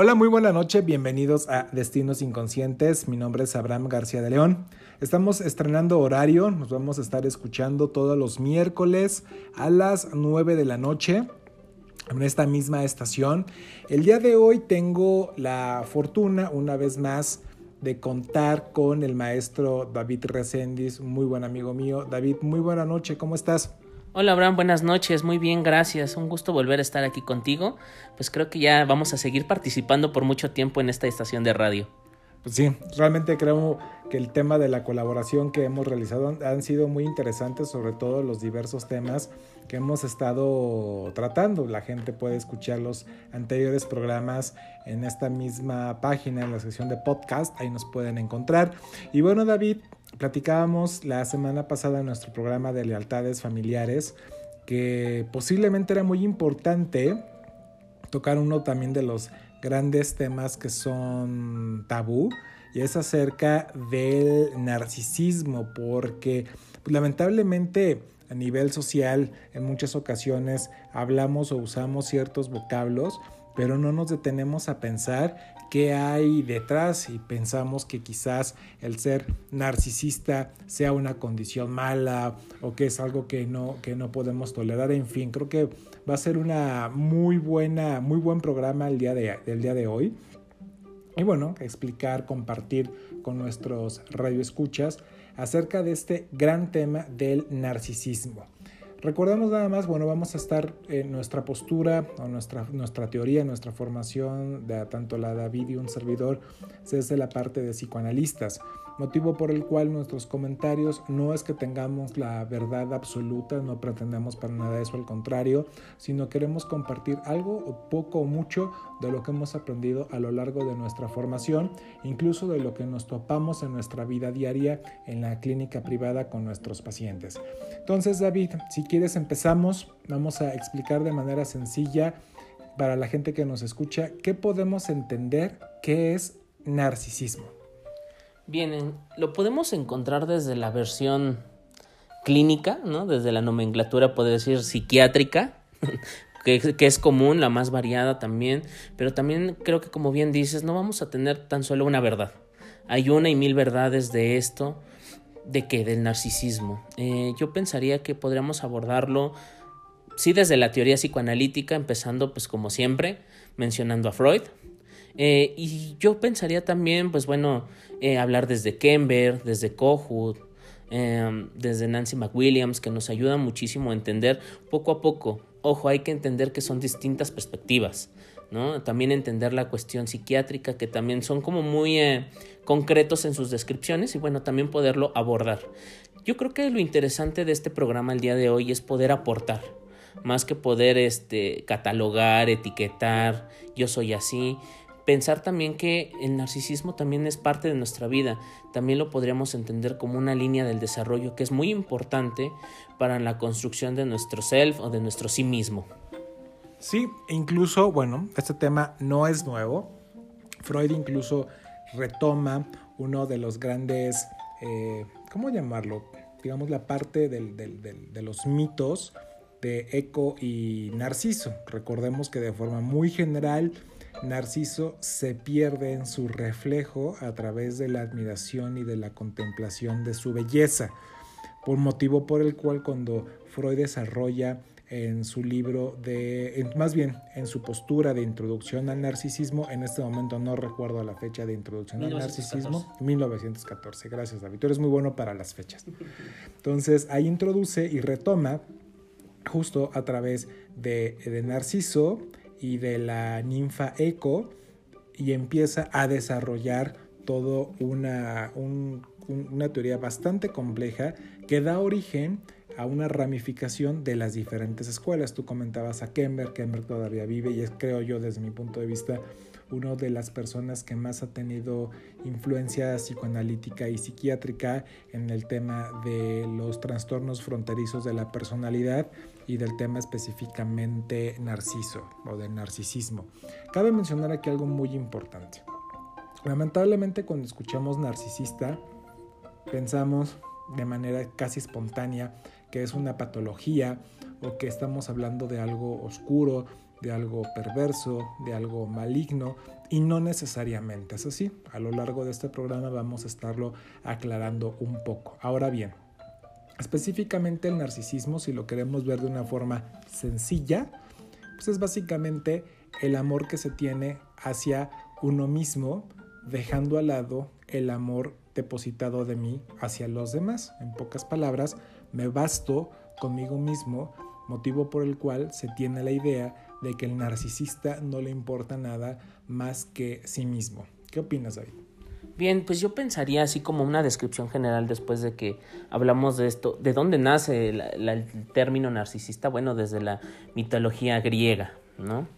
Hola, muy buena noche, bienvenidos a Destinos Inconscientes. Mi nombre es Abraham García de León. Estamos estrenando horario, nos vamos a estar escuchando todos los miércoles a las 9 de la noche en esta misma estación. El día de hoy tengo la fortuna, una vez más, de contar con el maestro David Reséndiz, muy buen amigo mío. David, muy buena noche, ¿cómo estás? Hola Abraham, buenas noches, muy bien, gracias. Un gusto volver a estar aquí contigo. Pues creo que ya vamos a seguir participando por mucho tiempo en esta estación de radio. Pues sí, realmente creo que el tema de la colaboración que hemos realizado han sido muy interesantes, sobre todo los diversos temas que hemos estado tratando. La gente puede escuchar los anteriores programas en esta misma página, en la sección de podcast, ahí nos pueden encontrar. Y bueno, David, Platicábamos la semana pasada en nuestro programa de lealtades familiares que posiblemente era muy importante tocar uno también de los grandes temas que son tabú y es acerca del narcisismo porque pues, lamentablemente a nivel social en muchas ocasiones hablamos o usamos ciertos vocablos pero no nos detenemos a pensar qué hay detrás y pensamos que quizás el ser narcisista sea una condición mala o que es algo que no, que no podemos tolerar. En fin, creo que va a ser una muy buena, muy buen programa el día de, del día de hoy. Y bueno, explicar, compartir con nuestros radioescuchas acerca de este gran tema del narcisismo. Recordemos nada más, bueno, vamos a estar en nuestra postura o nuestra, nuestra teoría, nuestra formación, de tanto la David y un servidor, desde la parte de psicoanalistas motivo por el cual nuestros comentarios no es que tengamos la verdad absoluta, no pretendemos para nada eso, al contrario, sino queremos compartir algo, poco o mucho, de lo que hemos aprendido a lo largo de nuestra formación, incluso de lo que nos topamos en nuestra vida diaria en la clínica privada con nuestros pacientes. Entonces, David, si quieres empezamos, vamos a explicar de manera sencilla para la gente que nos escucha qué podemos entender qué es narcisismo. Bien, lo podemos encontrar desde la versión clínica, ¿no? Desde la nomenclatura, puede decir psiquiátrica, que, es común, la más variada también, pero también creo que como bien dices, no vamos a tener tan solo una verdad. Hay una y mil verdades de esto, de qué, del narcisismo. Eh, yo pensaría que podríamos abordarlo, sí, desde la teoría psicoanalítica, empezando pues como siempre, mencionando a Freud, eh, y yo pensaría también, pues bueno, eh, hablar desde Kember, desde Kohut, em, desde Nancy McWilliams, que nos ayuda muchísimo a entender poco a poco. Ojo, hay que entender que son distintas perspectivas, ¿no? También entender la cuestión psiquiátrica, que también son como muy eh, concretos en sus descripciones y bueno, también poderlo abordar. Yo creo que lo interesante de este programa el día de hoy es poder aportar, más que poder este, catalogar, etiquetar, yo soy así pensar también que el narcisismo también es parte de nuestra vida, también lo podríamos entender como una línea del desarrollo que es muy importante para la construcción de nuestro self o de nuestro sí mismo. Sí, incluso, bueno, este tema no es nuevo. Freud incluso retoma uno de los grandes, eh, ¿cómo llamarlo? Digamos la parte de los mitos de Eco y Narciso. Recordemos que de forma muy general, Narciso se pierde en su reflejo a través de la admiración y de la contemplación de su belleza, por motivo por el cual cuando Freud desarrolla en su libro de, más bien en su postura de introducción al narcisismo, en este momento no recuerdo la fecha de introducción al narcisismo, 1914, gracias David, tú eres muy bueno para las fechas. Entonces ahí introduce y retoma justo a través de, de Narciso, y de la ninfa Eco y empieza a desarrollar todo una, una teoría bastante compleja que da origen a una ramificación de las diferentes escuelas. Tú comentabas a Kember, Kember todavía vive y es, creo yo, desde mi punto de vista, una de las personas que más ha tenido influencia psicoanalítica y psiquiátrica en el tema de los trastornos fronterizos de la personalidad y del tema específicamente narciso o del narcisismo. Cabe mencionar aquí algo muy importante. Lamentablemente cuando escuchamos narcisista pensamos de manera casi espontánea que es una patología o que estamos hablando de algo oscuro, de algo perverso, de algo maligno, y no necesariamente es así. A lo largo de este programa vamos a estarlo aclarando un poco. Ahora bien, específicamente el narcisismo, si lo queremos ver de una forma sencilla, pues es básicamente el amor que se tiene hacia uno mismo, dejando al lado el amor depositado de mí hacia los demás. En pocas palabras, me basto conmigo mismo, motivo por el cual se tiene la idea de que el narcisista no le importa nada más que sí mismo. ¿Qué opinas, David? Bien, pues yo pensaría así como una descripción general después de que hablamos de esto. ¿De dónde nace el término narcisista? Bueno, desde la mitología griega, ¿no?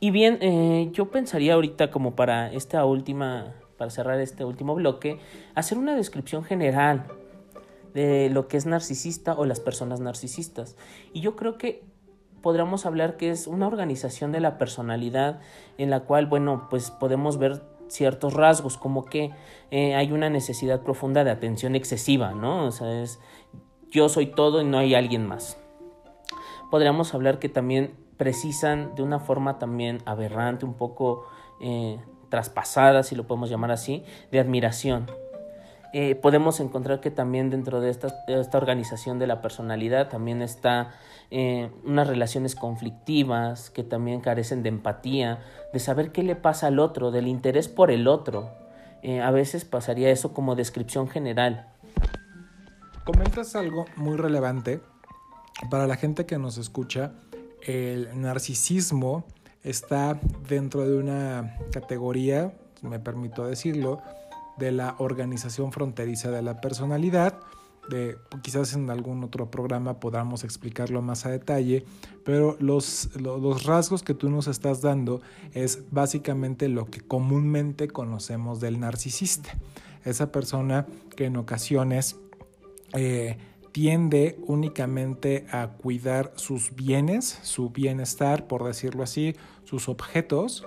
Y bien, eh, yo pensaría ahorita como para esta última, para cerrar este último bloque, hacer una descripción general de lo que es narcisista o las personas narcisistas. Y yo creo que podríamos hablar que es una organización de la personalidad en la cual, bueno, pues podemos ver ciertos rasgos, como que eh, hay una necesidad profunda de atención excesiva, ¿no? O sea, es yo soy todo y no hay alguien más. Podríamos hablar que también precisan de una forma también aberrante, un poco eh, traspasada, si lo podemos llamar así, de admiración. Eh, podemos encontrar que también dentro de esta, esta organización de la personalidad también está eh, unas relaciones conflictivas que también carecen de empatía, de saber qué le pasa al otro, del interés por el otro. Eh, a veces pasaría eso como descripción general. Comentas algo muy relevante para la gente que nos escucha. El narcisismo está dentro de una categoría, me permito decirlo, de la organización fronteriza de la personalidad. De, quizás en algún otro programa podamos explicarlo más a detalle, pero los, rasgos que tú nos estás dando es básicamente lo que comúnmente conocemos del narcisista. Esa persona que en ocasiones eh, tiende únicamente a cuidar sus bienes, su bienestar, por decirlo así, sus objetos,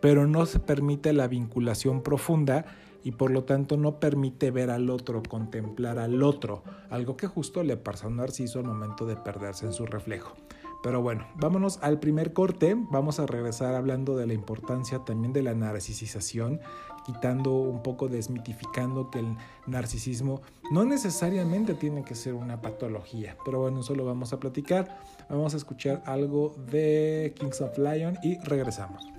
pero no se permite la vinculación profunda y por lo tanto no permite ver al otro, contemplar al otro, algo que justo le pasa a Narciso al momento de perderse en su reflejo. Pero bueno, vámonos al primer corte, vamos a regresar hablando de la importancia también de la narcisización, quitando un poco, desmitificando que el narcisismo no necesariamente tiene que ser una patología, pero bueno, eso lo vamos a platicar, vamos a escuchar algo de Kings of Lion y regresamos.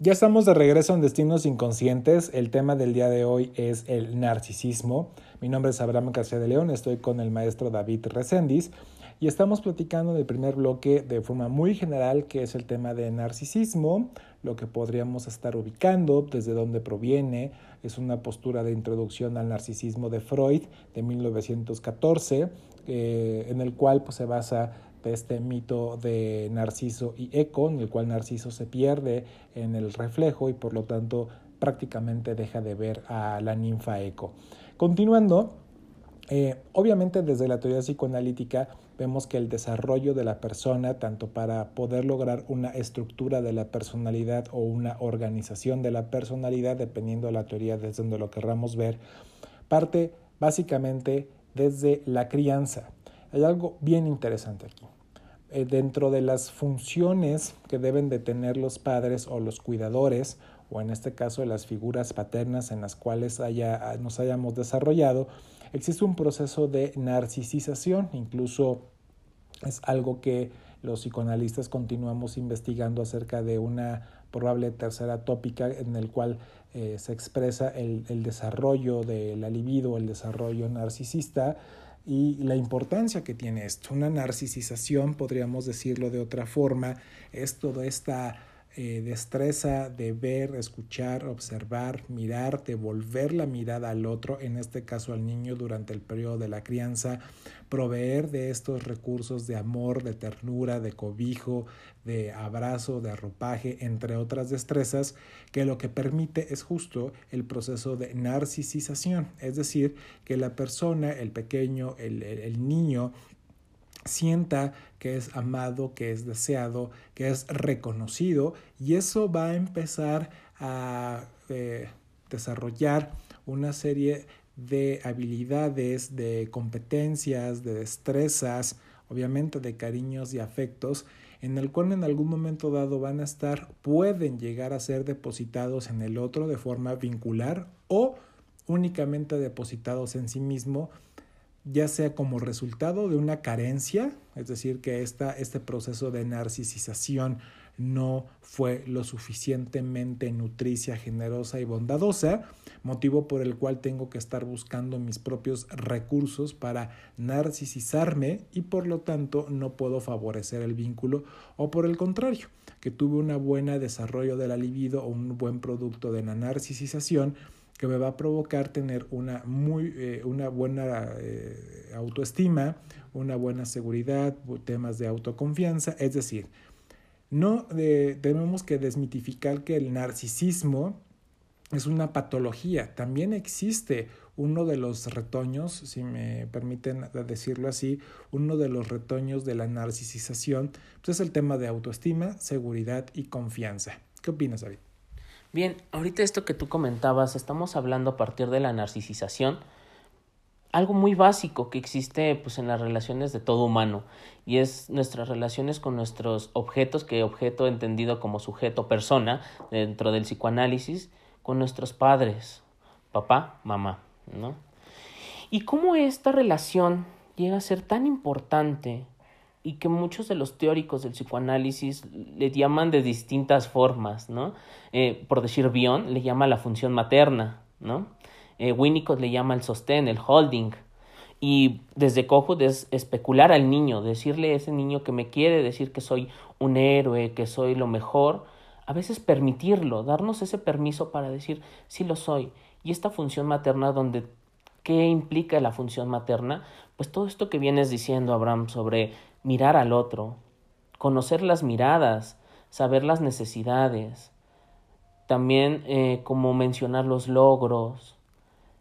Ya estamos de regreso en Destinos Inconscientes. El tema del día de hoy es el narcisismo. Mi nombre es Abraham García de León, estoy con el maestro David Recendis y estamos platicando en el primer bloque de forma muy general que es el tema de narcisismo, lo que podríamos estar ubicando, desde dónde proviene. Es una postura de introducción al narcisismo de Freud de 1914, eh, en el cual pues, se basa de este mito de Narciso y Eco, en el cual Narciso se pierde en el reflejo y por lo tanto prácticamente deja de ver a la ninfa Eco. Continuando, eh, obviamente desde la teoría psicoanalítica vemos que el desarrollo de la persona, tanto para poder lograr una estructura de la personalidad o una organización de la personalidad, dependiendo de la teoría desde donde lo querramos ver, parte básicamente desde la crianza. Hay algo bien interesante aquí. Eh, dentro de las funciones que deben de tener los padres o los cuidadores, o en este caso las figuras paternas en las cuales haya, nos hayamos desarrollado, existe un proceso de narcisización, incluso es algo que los psicoanalistas continuamos investigando acerca de una probable tercera tópica en el cual eh, se expresa el, el desarrollo de la libido, el desarrollo narcisista, y la importancia que tiene esto. Una narcisización, podríamos decirlo de otra forma, es toda esta eh, destreza de ver, escuchar, observar, mirar, devolver la mirada al otro, en este caso al niño durante el periodo de la crianza, proveer de estos recursos de amor, de ternura, de cobijo, de abrazo, de arropaje, entre otras destrezas, que lo que permite es justo el proceso de narcisización, es decir, que la persona, el pequeño, el, el niño, sienta que es amado, que es deseado, que es reconocido y eso va a empezar a eh, desarrollar una serie de habilidades, de competencias, de destrezas, obviamente de cariños y afectos, en el cual en algún momento dado van a estar, pueden llegar a ser depositados en el otro de forma vincular o únicamente depositados en sí mismo ya sea como resultado de una carencia, es decir, que esta, este proceso de narcisización no fue lo suficientemente nutricia, generosa y bondadosa, motivo por el cual tengo que estar buscando mis propios recursos para narcisizarme y por lo tanto no puedo favorecer el vínculo o por el contrario, que tuve un buen desarrollo de la libido o un buen producto de la narcisización, que me va a provocar tener una, muy, eh, una buena eh, autoestima, una buena seguridad, temas de autoconfianza, es decir, no tenemos que desmitificar que el narcisismo es una patología, también existe uno de los retoños, si me permiten decirlo así, uno de los retoños de la narcisización, pues es el tema de autoestima, seguridad y confianza. ¿Qué opinas, David? Bien, ahorita esto que tú comentabas, estamos hablando a partir de la narcisización, algo muy básico que existe pues en las relaciones de todo humano y es nuestras relaciones con nuestros objetos, que objeto entendido como sujeto persona dentro del psicoanálisis, con nuestros padres, papá, mamá, ¿no? Y cómo esta relación llega a ser tan importante y que muchos de los teóricos del psicoanálisis le llaman de distintas formas, ¿no? Eh, por decir Bion le llama la función materna, ¿no? Eh, Winnicott le llama el sostén, el holding. Y desde Kohut es especular al niño, decirle a ese niño que me quiere, decir que soy un héroe, que soy lo mejor, a veces permitirlo, darnos ese permiso para decir sí lo soy. Y esta función materna donde ¿qué implica la función materna? Pues todo esto que vienes diciendo, Abraham, sobre mirar al otro, conocer las miradas, saber las necesidades, también eh, como mencionar los logros,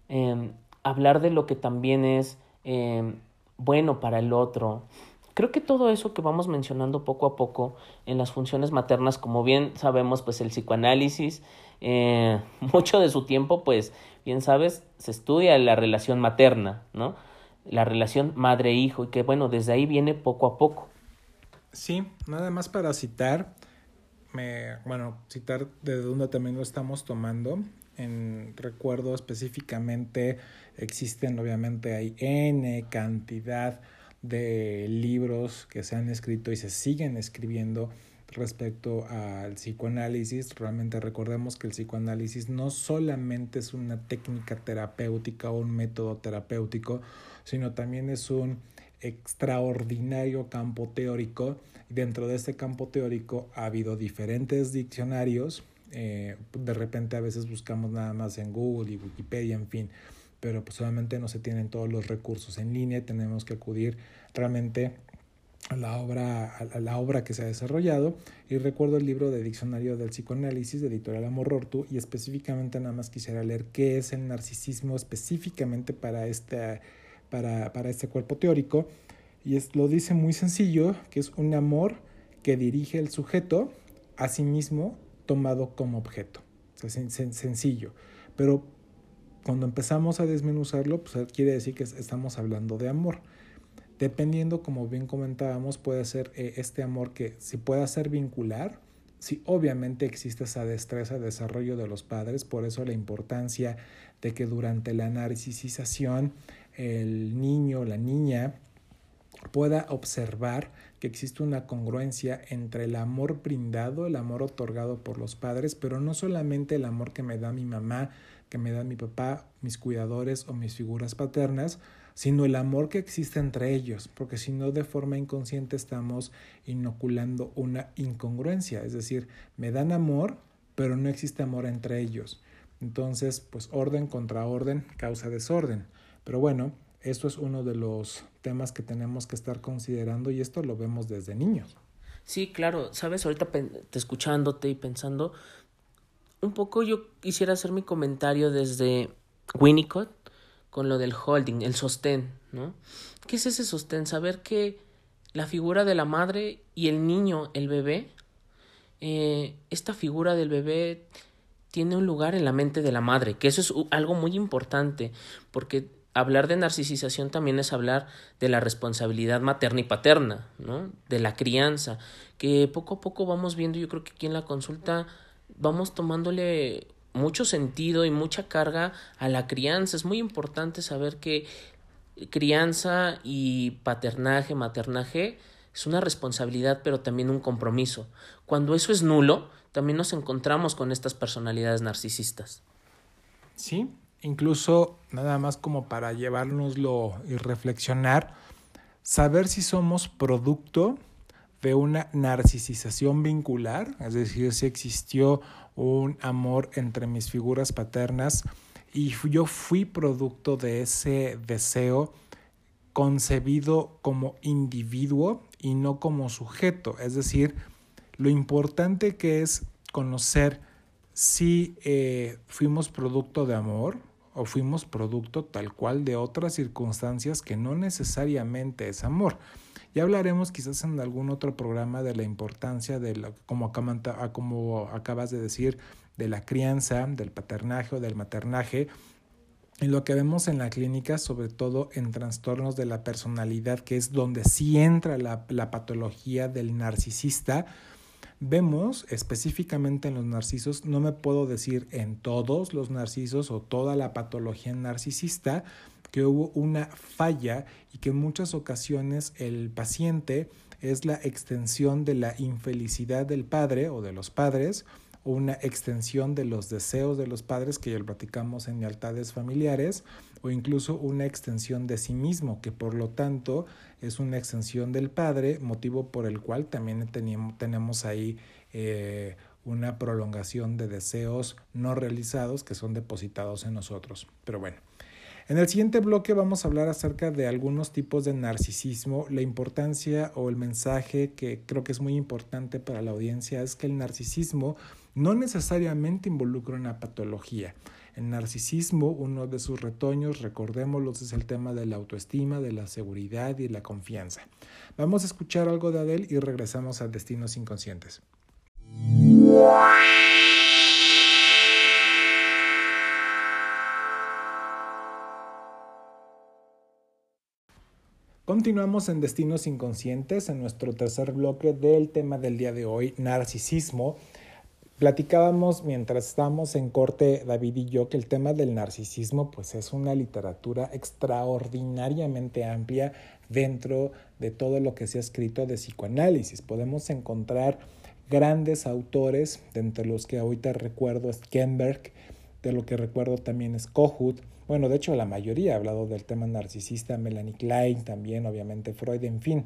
em, hablar de lo que también es em, bueno para el otro. Creo que todo eso que vamos mencionando poco a poco en las funciones maternas, como bien sabemos, pues el psicoanálisis, eh, mucho de su tiempo, pues bien sabes, se estudia la relación materna, ¿no? La relación madre-hijo y que bueno, desde ahí viene poco a poco. Sí, nada más para citar, me, bueno, citar de dónde también lo estamos tomando. En recuerdo específicamente, existen obviamente hay N cantidad de libros que se han escrito y se siguen escribiendo respecto al psicoanálisis. Realmente recordemos que el psicoanálisis no solamente es una técnica terapéutica o un método terapéutico, sino también es un extraordinario campo teórico. Dentro de este campo teórico ha habido diferentes diccionarios. Eh, de repente a veces buscamos nada más en Google y Wikipedia, en fin, pero pues no se tienen todos los recursos en línea. Tenemos que acudir realmente a la obra, a la obra que se ha desarrollado y recuerdo el libro de Diccionario del Psicoanálisis de Editorial Amorortu y específicamente nada más quisiera leer qué es el narcisismo específicamente para este, para, para este cuerpo teórico y es, lo dice muy sencillo que es un amor que dirige el sujeto a sí mismo tomado como objeto. O sea, sencillo. Pero cuando empezamos a desmenuzarlo, pues quiere decir que estamos hablando de amor. Dependiendo, como bien comentábamos, puede ser eh, este amor que si pueda ser vincular, si obviamente existe esa destreza, desarrollo de los padres, por eso la importancia de que durante la narcisización el niño, la niña, pueda observar que existe una congruencia entre el amor brindado, el amor otorgado por los padres, pero no solamente el amor que me da mi mamá, que me da mi papá, mis cuidadores o mis figuras paternas, sino el amor que existe entre ellos, porque si no de forma inconsciente estamos inoculando una incongruencia, es decir, me dan amor, pero no existe amor entre ellos. Entonces, pues orden contra orden causa desorden. Pero bueno, esto es uno de los temas que tenemos que estar considerando y esto lo vemos desde niños. Sí, claro, sabes, ahorita te escuchándote y pensando, un poco yo quisiera hacer mi comentario desde Winnicott con lo del holding, el sostén, ¿no? ¿Qué es ese sostén? Saber que la figura de la madre y el niño, el bebé, eh, esta figura del bebé tiene un lugar en la mente de la madre, que eso es algo muy importante, porque hablar de narcisización también es hablar de la responsabilidad materna y paterna, ¿no? De la crianza, que poco a poco vamos viendo, yo creo que aquí en la consulta vamos tomándole mucho sentido y mucha carga a la crianza. Es muy importante saber que crianza y paternaje, maternaje es una responsabilidad, pero también un compromiso. Cuando eso es nulo, también nos encontramos con estas personalidades narcisistas. Sí, incluso nada más como para llevárnoslo y reflexionar, saber si somos producto de una narcisización vincular, es decir, si existió un amor entre mis figuras paternas y yo fui producto de ese deseo concebido como individuo y no como sujeto, es decir, lo importante que es conocer si eh, fuimos producto de amor o fuimos producto tal cual de otras circunstancias que no necesariamente es amor. Ya hablaremos quizás en algún otro programa de la importancia de, la, como, como acabas de decir, de la crianza, del paternaje o del maternaje, y lo que vemos en la clínica, sobre todo en trastornos de la personalidad, que es donde sí entra la patología del narcisista, vemos específicamente en los narcisos, no me puedo decir en todos los narcisos o toda la patología narcisista, que hubo una falla y que en muchas ocasiones el paciente es la extensión de la infelicidad del padre o de los padres, o una extensión de los deseos de los padres que ya lo platicamos en lealtades familiares, o incluso una extensión de sí mismo, que por lo tanto es una extensión del padre, motivo por el cual también tenemos ahí eh, una prolongación de deseos no realizados que son depositados en nosotros. Pero bueno. En el siguiente bloque vamos a hablar acerca de algunos tipos de narcisismo. La importancia o el mensaje que creo que es muy importante para la audiencia es que el narcisismo no necesariamente involucra una patología. El narcisismo, uno de sus retoños, recordémoslo, es el tema de la autoestima, de la seguridad y la confianza. Vamos a escuchar algo de Adele y regresamos a Destinos Inconscientes. Continuamos en Destinos Inconscientes, en nuestro tercer bloque del tema del día de hoy, narcisismo. Platicábamos mientras estábamos en corte, David y yo, que el tema del narcisismo pues es una literatura extraordinariamente amplia dentro de todo lo que se ha escrito de psicoanálisis. Podemos encontrar grandes autores, de entre los que ahorita recuerdo es Kemberg, de lo que recuerdo también es Kohut, bueno, de hecho la mayoría ha hablado del tema narcisista, Melanie Klein también, obviamente Freud, en fin,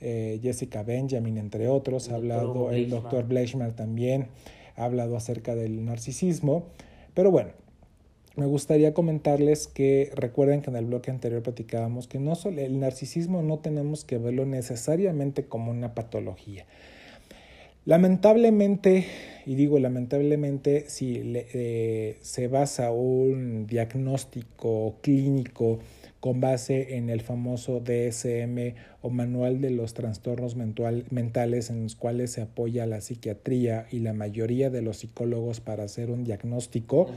eh, Jessica Benjamin, entre otros, ha hablado, el doctor Bleichmer también ha hablado acerca del narcisismo, pero bueno, me gustaría comentarles que recuerden que en el bloque anterior platicábamos que no solo el narcisismo no tenemos que verlo necesariamente como una patología. Lamentablemente, y digo lamentablemente, si eh, se basa un diagnóstico clínico con base en el famoso DSM o Manual de los Trastornos Mentales en los cuales se apoya la psiquiatría y la mayoría de los psicólogos para hacer un diagnóstico.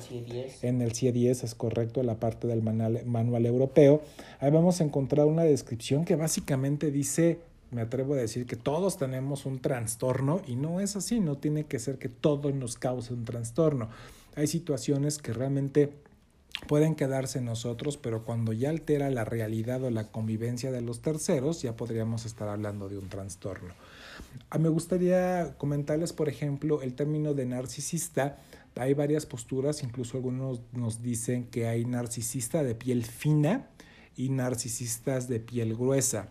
En el CIE-10 es correcto, la parte del manual, manual europeo. Ahí vamos a encontrar una descripción que básicamente dice me atrevo a decir que todos tenemos un trastorno y no es así, no tiene que ser que todo nos cause un trastorno. Hay situaciones que realmente pueden quedarse en nosotros, pero cuando ya altera la realidad o la convivencia de los terceros, ya podríamos estar hablando de un trastorno. Ah, me gustaría comentarles, por ejemplo, el término de narcisista. Hay varias posturas, incluso algunos nos dicen que hay narcisista de piel fina y narcisistas de piel gruesa.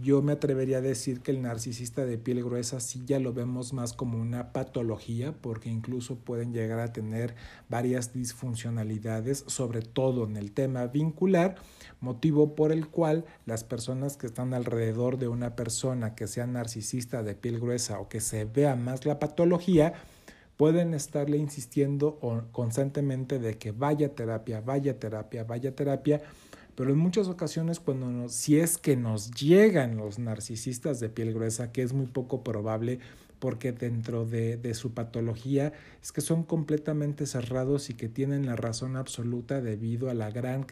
Yo me atrevería a decir que el narcisista de piel gruesa sí ya lo vemos más como una patología porque incluso pueden llegar a tener varias disfuncionalidades, sobre todo en el tema vincular, motivo por el cual las personas que están alrededor de una persona que sea narcisista de piel gruesa o que se vea más la patología, pueden estarle insistiendo constantemente de que vaya terapia, vaya terapia, vaya terapia, pero en muchas ocasiones cuando nos, si es que nos llegan los narcisistas de piel gruesa, que es muy poco probable, porque dentro de, de, su patología es que son completamente cerrados y que tienen la razón absoluta debido a la gran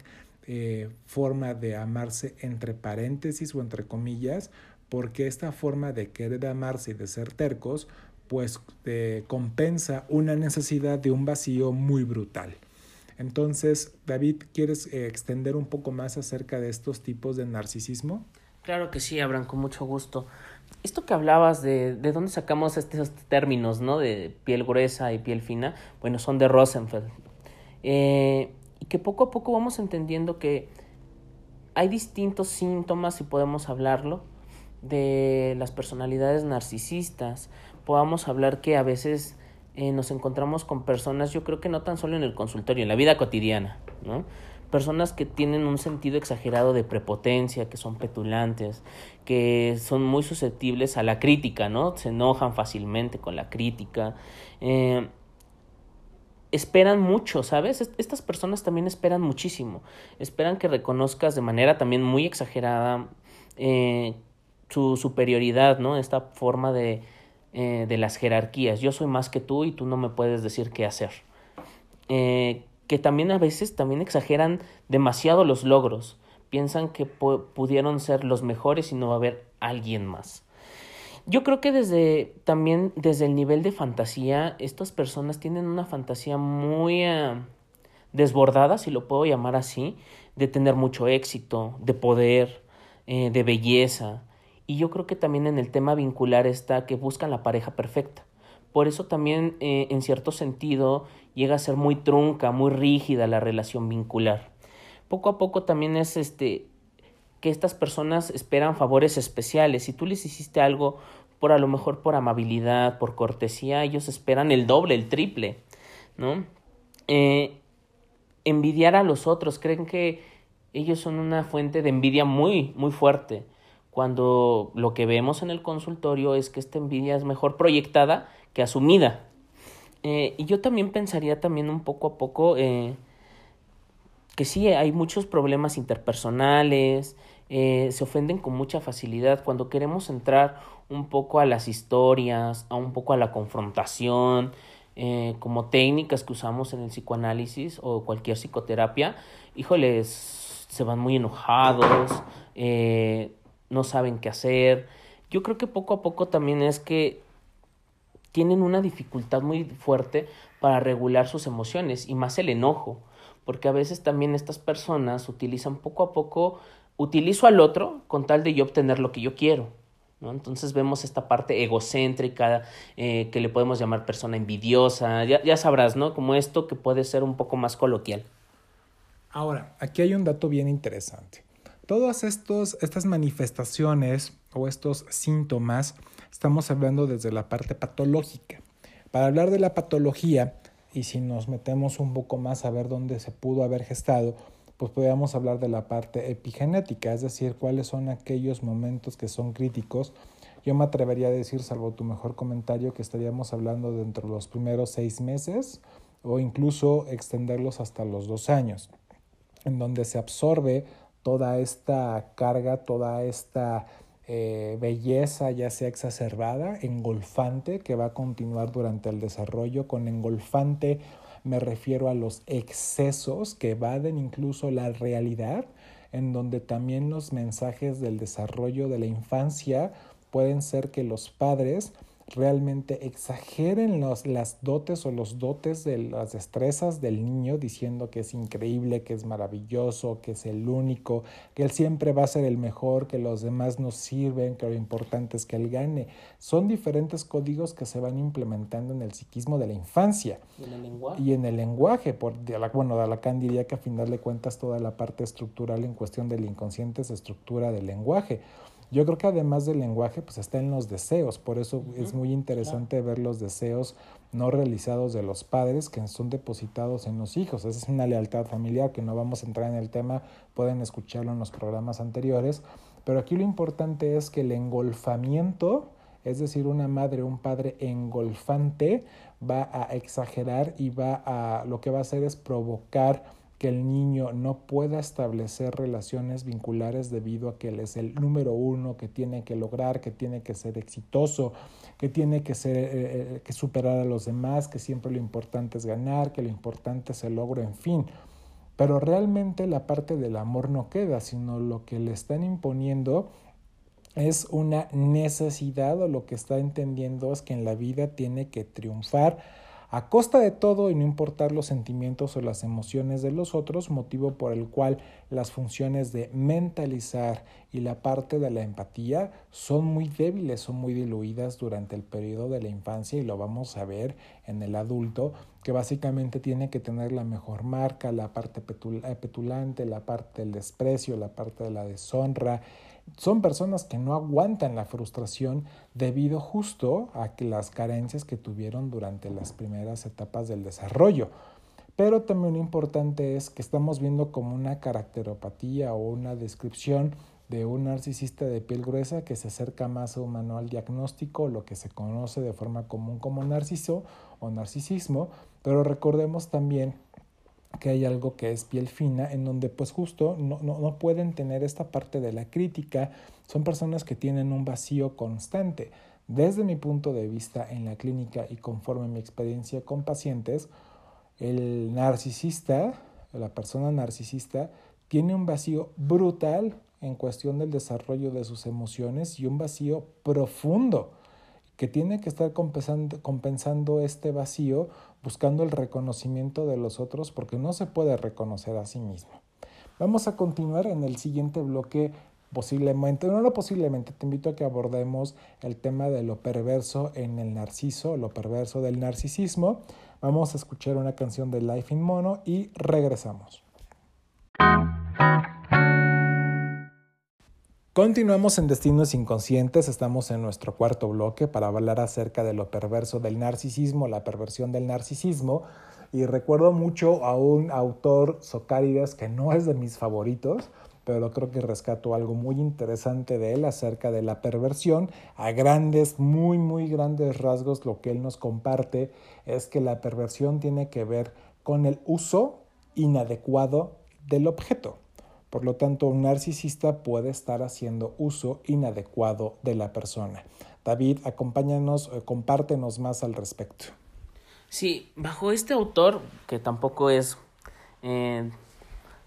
eh, forma de amarse entre paréntesis o entre comillas, porque esta forma de querer amarse y de ser tercos, pues eh, compensa una necesidad de un vacío muy brutal. Entonces, David, ¿quieres eh, extender un poco más acerca de estos tipos de narcisismo? Claro que sí, Abraham, con mucho gusto. Esto que hablabas de, de dónde sacamos estos términos, ¿no? De piel gruesa y piel fina, bueno, son de Rosenfeld. Eh, y que poco a poco vamos entendiendo que hay distintos síntomas, si podemos hablarlo, de las personalidades narcisistas. Podamos hablar que a veces eh, nos encontramos con personas, yo creo que no tan solo en el consultorio, en la vida cotidiana, ¿no? Personas que tienen un sentido exagerado de prepotencia, que son petulantes, que son muy susceptibles a la crítica, ¿no? Se enojan fácilmente con la crítica. Eh, esperan mucho, ¿sabes? Estas personas también esperan muchísimo. Esperan que reconozcas de manera también muy exagerada eh, su superioridad, ¿no? Esta forma de, eh, de las jerarquías. Yo soy más que tú y tú no me puedes decir qué hacer. Eh, que también a veces también exageran demasiado los logros. Piensan que pudieron ser los mejores y no va a haber alguien más. Yo creo que desde también desde el nivel de fantasía, estas personas tienen una fantasía muy eh, desbordada, si lo puedo llamar así, de tener mucho éxito, de poder, de belleza. Y yo creo que también en el tema vincular está que buscan la pareja perfecta. Por eso también, eh, en cierto sentido, llega a ser muy trunca, muy rígida la relación vincular. Poco a poco también es este que estas personas esperan favores especiales. Si tú les hiciste algo por a lo mejor por amabilidad, por cortesía, ellos esperan el doble, el triple, ¿no? Eh, envidiar a los otros, creen que ellos son una fuente de envidia muy, muy fuerte, cuando lo que vemos en el consultorio es que esta envidia es mejor proyectada que asumida. Eh, y yo también pensaría también un poco a poco eh, que sí, hay muchos problemas interpersonales, eh, se ofenden con mucha facilidad. Cuando queremos entrar un poco a las historias, a un poco a la confrontación, como técnicas que usamos en el psicoanálisis o cualquier psicoterapia, híjoles, se van muy enojados, no saben qué hacer. Yo creo que poco a poco también es que tienen una dificultad muy fuerte para regular sus emociones y más el enojo porque a veces también estas personas utilizan poco a poco, utilizo al otro con tal de yo obtener lo que yo quiero. ¿no? Entonces vemos esta parte egocéntrica eh, que le podemos llamar persona envidiosa, ya, ya sabrás, ¿no? Como esto que puede ser un poco más coloquial. Ahora, aquí hay un dato bien interesante. Todas estos, estas manifestaciones o estos síntomas estamos hablando desde la parte patológica. Para hablar de la patología, y si nos metemos un poco más a ver dónde se pudo haber gestado, pues podríamos hablar de la parte epigenética, es decir, cuáles son aquellos momentos que son críticos. Yo me atrevería a decir, salvo tu mejor comentario, que estaríamos hablando dentro de los primeros seis meses o incluso extenderlos hasta los dos años, en donde se absorbe toda esta carga, toda esta eh, belleza ya sea exacerbada, engolfante, que va a continuar durante el desarrollo. Con engolfante me refiero a los excesos que evaden incluso la realidad, en donde también los mensajes del desarrollo de la infancia pueden ser que los padres realmente exageren los, las dotes o los dotes de las destrezas del niño diciendo que es increíble, que es maravilloso, que es el único, que él siempre va a ser el mejor, que los demás nos sirven, que lo importante es que él gane. Son diferentes códigos que se van implementando en el psiquismo de la infancia. ¿Y en el lenguaje? Y en el lenguaje, por, bueno, Lacan diría que a final de cuentas toda la parte estructural en cuestión del inconsciente es estructura del lenguaje. Yo creo que además del lenguaje, pues está en los deseos. Por eso es muy interesante ver los deseos no realizados de los padres que son depositados en los hijos. Esa es una lealtad familiar que no vamos a entrar en el tema, pueden escucharlo en los programas anteriores. Pero aquí lo importante es que el engolfamiento, es decir, una madre o un padre engolfante, va a exagerar y va a lo que va a hacer es provocar que el niño no pueda establecer relaciones vinculares debido a que él es el número uno, que tiene que lograr, que tiene que ser exitoso, que tiene que, ser, eh, eh, que superar a los demás, que siempre lo importante es ganar, que lo importante es el logro, en fin. Pero realmente la parte del amor no queda, sino lo que le están imponiendo es una necesidad o lo que está entendiendo es que en la vida tiene que triunfar a costa de todo y no importar los sentimientos o las emociones de los otros, motivo por el cual las funciones de mentalizar y la parte de la empatía son muy débiles, son muy diluidas durante el periodo de la infancia y lo vamos a ver en el adulto, que básicamente tiene que tener la mejor marca, la parte petulante, la parte del desprecio, la parte de la deshonra, son personas que no aguantan la frustración debido justo a que las carencias que tuvieron durante las primeras etapas del desarrollo. Pero también lo importante es que estamos viendo como una caracteropatía o una descripción de un narcisista de piel gruesa que se acerca más a un manual diagnóstico, lo que se conoce de forma común como narciso o narcisismo, pero recordemos también que hay algo que es piel fina, en donde pues justo no, no, no, pueden tener esta parte de la crítica, son personas que tienen un vacío constante. Desde mi punto de vista en la clínica y conforme mi experiencia con pacientes, el narcisista, la persona narcisista, tiene un vacío brutal en cuestión del desarrollo de sus emociones y un vacío profundo que tiene que estar compensando, este vacío buscando el reconocimiento de los otros porque no se puede reconocer a sí mismo. Vamos a continuar en el siguiente bloque posiblemente, no, no posiblemente, te invito a que abordemos el tema de lo perverso en el narciso, lo perverso del narcisismo. Vamos a escuchar una canción de Life in Mono y regresamos. Continuamos en Destinos Inconscientes, estamos en nuestro cuarto bloque para hablar acerca de lo perverso del narcisismo, la perversión del narcisismo. Y recuerdo mucho a un autor, Socárides, que no es de mis favoritos, pero creo que rescato algo muy interesante de él acerca de la perversión. A grandes, muy, muy grandes rasgos, lo que él nos comparte es que la perversión tiene que ver con el uso inadecuado del objeto. Por lo tanto, un narcisista puede estar haciendo uso inadecuado de la persona. David, acompáñanos, eh, compártenos más al respecto. Sí, bajo este autor, que tampoco es eh,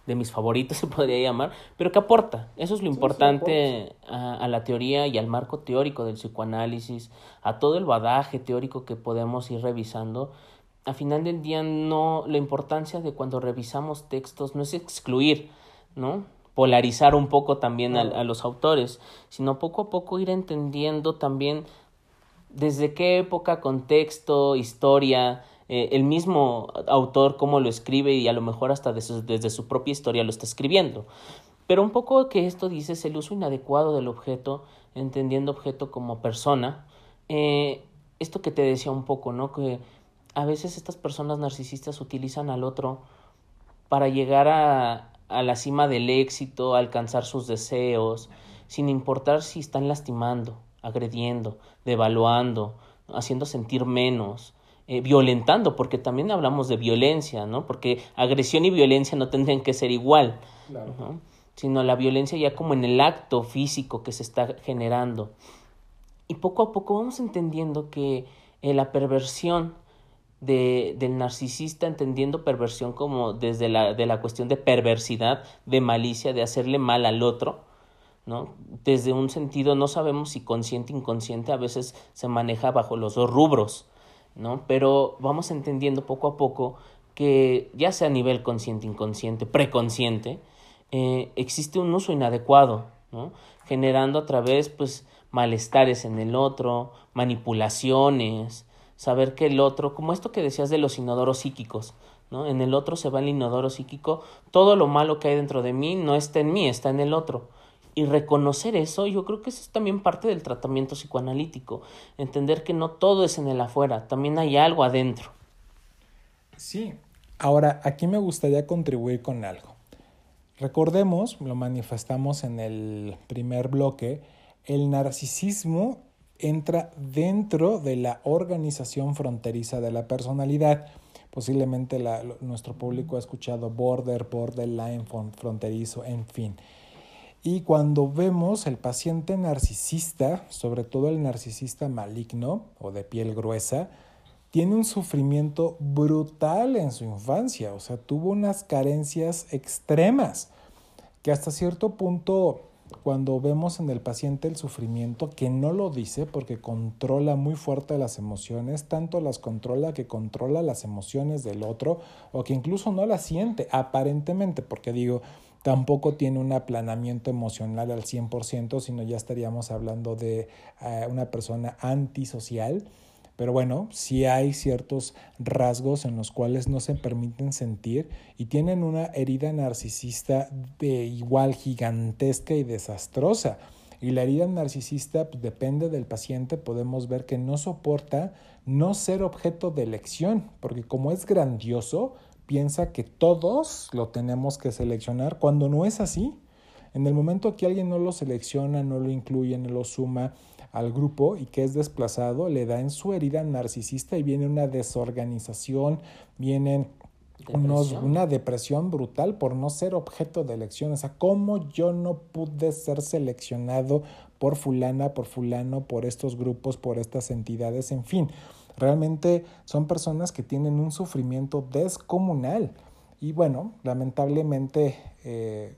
de mis favoritos, se podría llamar, pero que aporta. Eso es lo importante a, a, la teoría y al marco teórico del psicoanálisis, a todo el badaje teórico que podemos ir revisando. A final del día, no, la importancia de cuando revisamos textos no es excluir, ¿no? Polarizar un poco también a, los autores, sino poco a poco ir entendiendo también desde qué época, contexto, historia, eh, el mismo autor cómo lo escribe y a lo mejor hasta desde, su propia historia lo está escribiendo. Pero un poco que esto dice es el uso inadecuado del objeto, entendiendo objeto como persona. Eh, esto que te decía un poco, ¿no? Que a veces estas personas narcisistas utilizan al otro para llegar a, a la cima del éxito, alcanzar sus deseos, sin importar si están lastimando, agrediendo, devaluando, haciendo sentir menos, eh, violentando, porque también hablamos de violencia, ¿no? Porque agresión y violencia no tendrían que ser igual, sino la violencia ya como en el acto físico que se está generando. Y poco a poco vamos entendiendo que eh, la perversión de, del narcisista entendiendo perversión como desde la, de la cuestión de perversidad, de malicia, de hacerle mal al otro, ¿no? Desde un sentido, no sabemos si consciente inconsciente, a veces se maneja bajo los dos rubros, ¿no? Pero vamos entendiendo poco a poco que ya sea a nivel consciente, inconsciente, preconsciente, eh, existe un uso inadecuado, ¿no? Generando a través, pues, malestares en el otro, manipulaciones, saber que el otro, como esto que decías de los inodoros psíquicos, ¿no? En el otro se va el inodoro psíquico, todo lo malo que hay dentro de mí no está en mí, está en el otro. Y reconocer eso, yo creo que eso es también parte del tratamiento psicoanalítico, entender que no todo es en el afuera, también hay algo adentro. Sí, ahora aquí me gustaría contribuir con algo. Recordemos, lo manifestamos en el primer bloque, el narcisismo entra dentro de la organización fronteriza de la personalidad. Posiblemente nuestro público ha escuchado border, borderline, fronterizo, en fin. Y cuando vemos el paciente narcisista, sobre todo el narcisista maligno o de piel gruesa, tiene un sufrimiento brutal en su infancia, o sea, tuvo unas carencias extremas que hasta cierto punto cuando vemos en el paciente el sufrimiento, que no lo dice porque controla muy fuerte las emociones, tanto las controla que controla las emociones del otro o que incluso no las siente aparentemente, porque digo, tampoco tiene un aplanamiento emocional al 100%, sino ya estaríamos hablando de eh, una persona antisocial pero bueno, sí hay ciertos rasgos en los cuales no se permiten sentir y tienen una herida narcisista de igual gigantesca y desastrosa. Y la herida narcisista pues, depende del paciente, podemos ver que no soporta no ser objeto de elección, porque como es grandioso, piensa que todos lo tenemos que seleccionar cuando no es así. En el momento que alguien no lo selecciona, no lo incluye, no lo suma, al grupo y que es desplazado, le da en su herida narcisista y viene una desorganización, viene una depresión brutal por no ser objeto de elección. O sea, ¿cómo yo no pude ser seleccionado por fulana, por fulano, por estos grupos, por estas entidades? En fin, realmente son personas que tienen un sufrimiento descomunal. Y bueno, lamentablemente eh,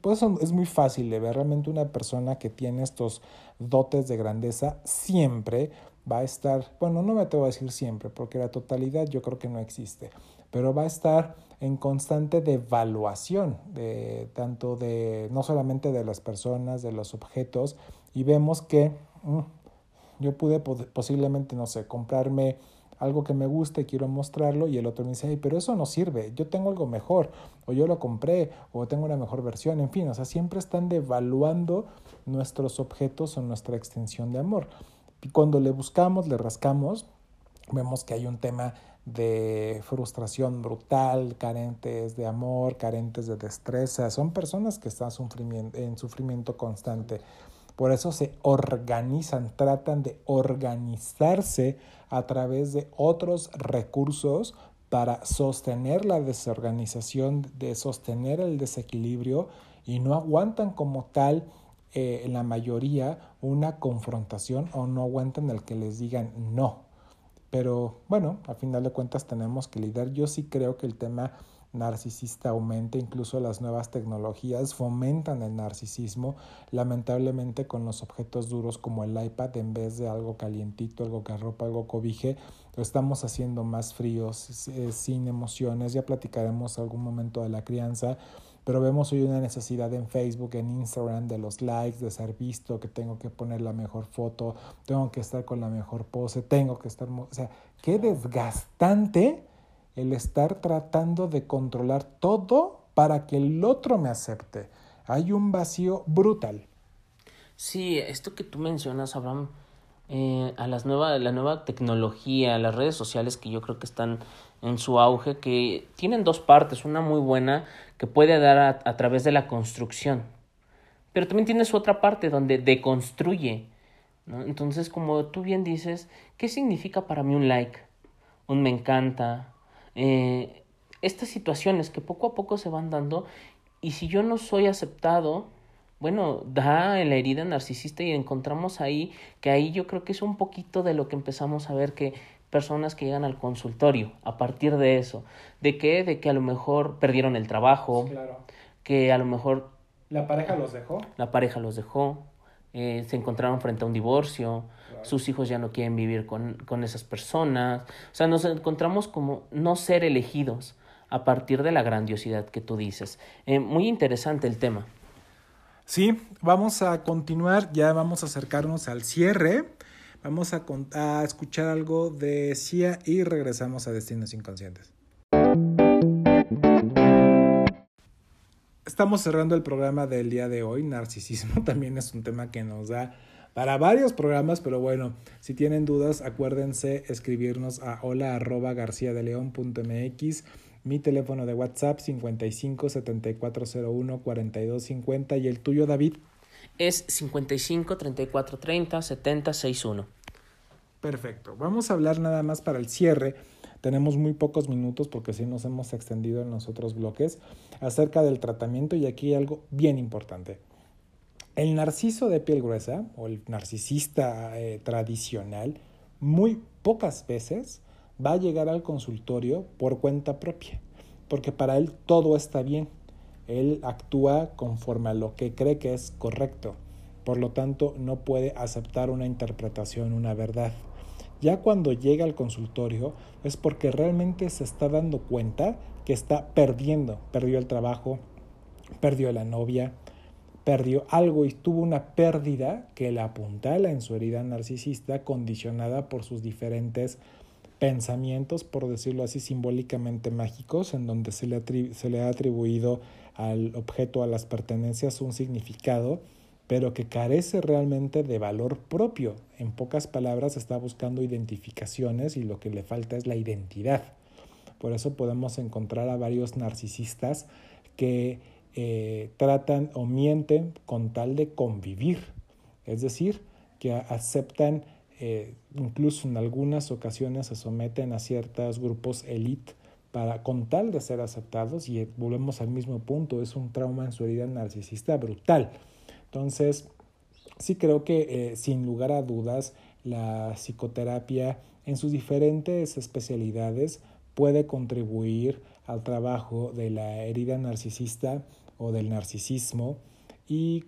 pues es muy fácil de ver. Realmente una persona que tiene estos dotes de grandeza siempre va a estar, bueno, no me atrevo a decir siempre, porque la totalidad yo creo que no existe, pero va a estar en constante devaluación de tanto de no solamente de las personas, de los objetos y vemos que mm, yo pude posiblemente no sé, comprarme algo que me guste, quiero mostrarlo y el otro me dice, pero eso no sirve, yo tengo algo mejor, o yo lo compré, o tengo una mejor versión, en fin, o sea, siempre están devaluando nuestros objetos o nuestra extensión de amor. Y cuando le buscamos, le rascamos, vemos que hay un tema de frustración brutal, carentes de amor, carentes de destreza, son personas que están en sufrimiento constante. Por eso se organizan, tratan de organizarse a través de otros recursos para sostener la desorganización, de sostener el desequilibrio y no aguantan como tal eh, la mayoría una confrontación o no aguantan el que les digan no. Pero bueno, a final de cuentas tenemos que lidiar. Yo sí creo que el tema narcisista aumenta, incluso las nuevas tecnologías fomentan el narcisismo, lamentablemente con los objetos duros como el iPad, en vez de algo calientito, algo que arropa, algo cobije, lo estamos haciendo más fríos, eh, sin emociones, ya platicaremos algún momento de la crianza, pero vemos hoy una necesidad en Facebook, en Instagram, de los likes, de ser visto, que tengo que poner la mejor foto, tengo que estar con la mejor pose, tengo que estar, o sea, qué desgastante el estar tratando de controlar todo para que el otro me acepte. Hay un vacío brutal. Sí, esto que tú mencionas, Abraham, eh, a las nueva, la nueva tecnología, las redes sociales que yo creo que están en su auge, que tienen dos partes, una muy buena que puede dar a, través de la construcción, pero también tiene su otra parte donde deconstruye. ¿no? Entonces, como tú bien dices, ¿qué significa para mí un like? Un me encanta, eh, estas situaciones que poco a poco se van dando y si yo no soy aceptado, bueno, da en la herida narcisista y encontramos ahí que ahí yo creo que es un poquito de lo que empezamos a ver que personas que llegan al consultorio a partir de eso, de que de que a lo mejor perdieron el trabajo, que a lo mejor la pareja los dejó, la pareja los dejó, eh, se encontraron frente a un divorcio, sus hijos ya no quieren vivir con, con esas personas. O sea, nos encontramos como no ser elegidos a partir de la grandiosidad que tú dices. Eh, muy interesante el tema. Sí, vamos a continuar, ya vamos a acercarnos al cierre. Vamos a, a escuchar algo de Cia y regresamos a Destinos Inconscientes. Estamos cerrando el programa del día de hoy. Narcisismo también es un tema que nos da para varios programas, pero bueno, si tienen dudas, acuérdense escribirnos a hola mi teléfono de WhatsApp 55 7401 4250 y el tuyo David. es 55 34 30 70 61. Perfecto. Vamos a hablar nada más para el cierre. Tenemos muy pocos minutos porque si nos hemos extendido en los otros bloques acerca del tratamiento y aquí hay algo bien importante. El narciso de piel gruesa o el narcisista eh, tradicional muy pocas veces va a llegar al consultorio por cuenta propia, porque para él todo está bien. Él actúa conforme a lo que cree que es correcto. Por lo tanto, no puede aceptar una interpretación, una verdad. Ya cuando llega al consultorio es porque realmente se está dando cuenta que está perdiendo. Perdió el trabajo, perdió la novia, perdió algo y tuvo una pérdida que la apuntala en su herida narcisista condicionada por sus diferentes pensamientos, por decirlo así, simbólicamente mágicos, en donde se le, se le ha atribuido al objeto, a las pertenencias, un significado pero que carece realmente de valor propio. En pocas palabras está buscando identificaciones y lo que le falta es la identidad. Por eso podemos encontrar a varios narcisistas que eh, tratan o mienten con tal de convivir. Es decir, que aceptan, eh, incluso en algunas ocasiones se someten a ciertos grupos elite para, con tal de ser aceptados y volvemos al mismo punto, es un trauma en su herida narcisista brutal. Entonces, sí creo que eh, sin lugar a dudas la psicoterapia en sus diferentes especialidades puede contribuir al trabajo de la herida narcisista o del narcisismo y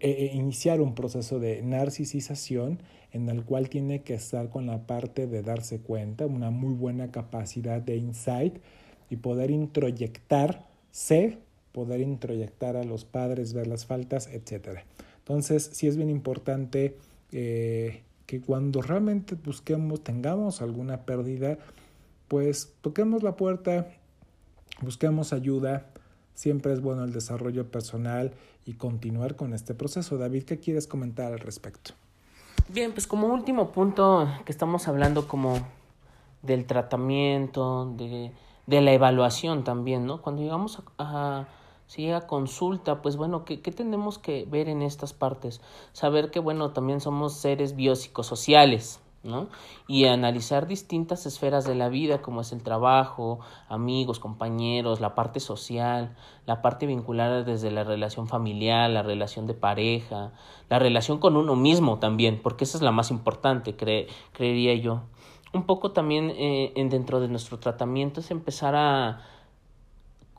e, iniciar un proceso de narcisización en el cual tiene que estar con la parte de darse cuenta, una muy buena capacidad de insight y poder introyectarse poder introyectar a los padres, ver las faltas, etc. Entonces, sí es bien importante eh, que cuando realmente busquemos, tengamos alguna pérdida, pues toquemos la puerta, busquemos ayuda. Siempre es bueno el desarrollo personal y continuar con este proceso. David, ¿qué quieres comentar al respecto? Bien, pues como último punto que estamos hablando como del tratamiento, de, de la evaluación también, ¿no? Cuando llegamos a si llega consulta, pues bueno, ¿qué, ¿qué, tenemos que ver en estas partes? Saber que, bueno, también somos seres biopsicosociales, ¿no? Y analizar distintas esferas de la vida, como es el trabajo, amigos, compañeros, la parte social, la parte vinculada desde la relación familiar, la relación de pareja, la relación con uno mismo también, porque esa es la más importante, creería yo. Un poco también eh, en dentro de nuestro tratamiento es empezar a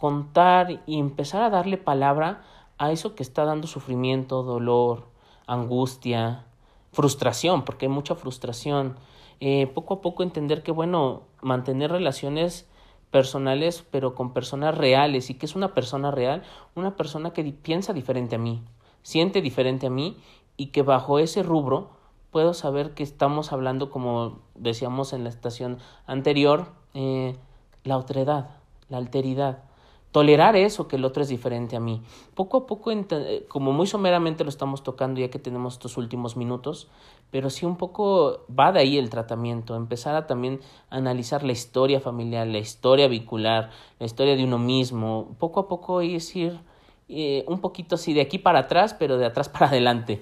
contar y empezar a darle palabra a eso que está dando sufrimiento, dolor, angustia, frustración, porque hay mucha frustración. Eh, poco a poco entender que, bueno, mantener relaciones personales, pero con personas reales. ¿Y que es una persona real? Una persona que piensa diferente a mí, siente diferente a mí y que bajo ese rubro puedo saber que estamos hablando, como decíamos en la estación anterior, eh, la otredad, la alteridad tolerar eso, que el otro es diferente a mí. Poco a poco, eh, como muy someramente lo estamos tocando ya que tenemos estos últimos minutos, pero sí un poco va de ahí el tratamiento, empezar a también analizar la historia familiar, la historia vincular, la historia de uno mismo, poco a poco ir eh, un poquito así de aquí para atrás, pero de atrás para adelante.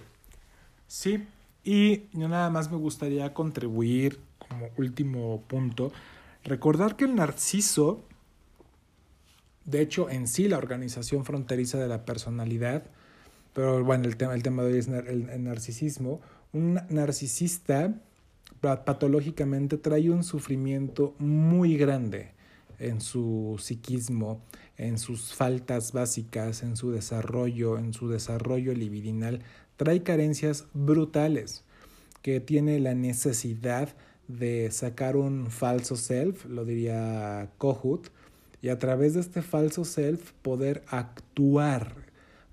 Sí, y yo nada más me gustaría contribuir como último punto, recordar que el narciso de hecho, en sí la organización fronteriza de la personalidad, pero bueno, el tema, el tema de hoy es el, narcisismo, un narcisista patológicamente trae un sufrimiento muy grande en su psiquismo, en sus faltas básicas, en su desarrollo, en su desarrollo libidinal, trae carencias brutales, que tiene la necesidad de sacar un falso self, lo diría Kohut, y a través de este falso self poder actuar,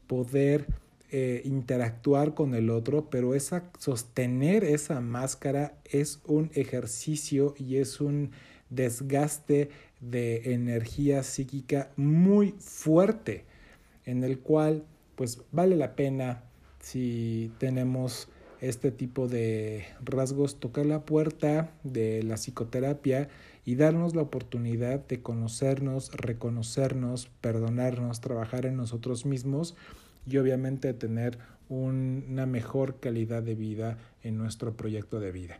poder eh, interactuar con el otro, pero esa, sostener esa máscara es un ejercicio y es un desgaste de energía psíquica muy fuerte, en el cual pues vale la pena si tenemos este tipo de rasgos, tocar la puerta de la psicoterapia y darnos la oportunidad de conocernos, reconocernos, perdonarnos, trabajar en nosotros mismos y obviamente tener una mejor calidad de vida en nuestro proyecto de vida.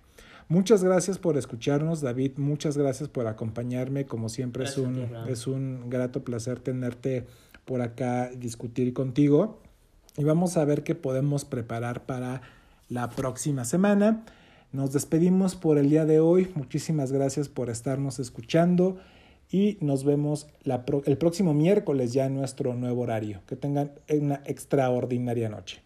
Muchas gracias por escucharnos, David. Muchas gracias por acompañarme. Como siempre es un, es un grato placer tenerte por acá, discutir contigo. Y vamos a ver qué podemos preparar para la próxima semana. Nos despedimos por el día de hoy. Muchísimas gracias por estarnos escuchando y nos vemos el próximo miércoles ya en nuestro nuevo horario. Que tengan una extraordinaria noche.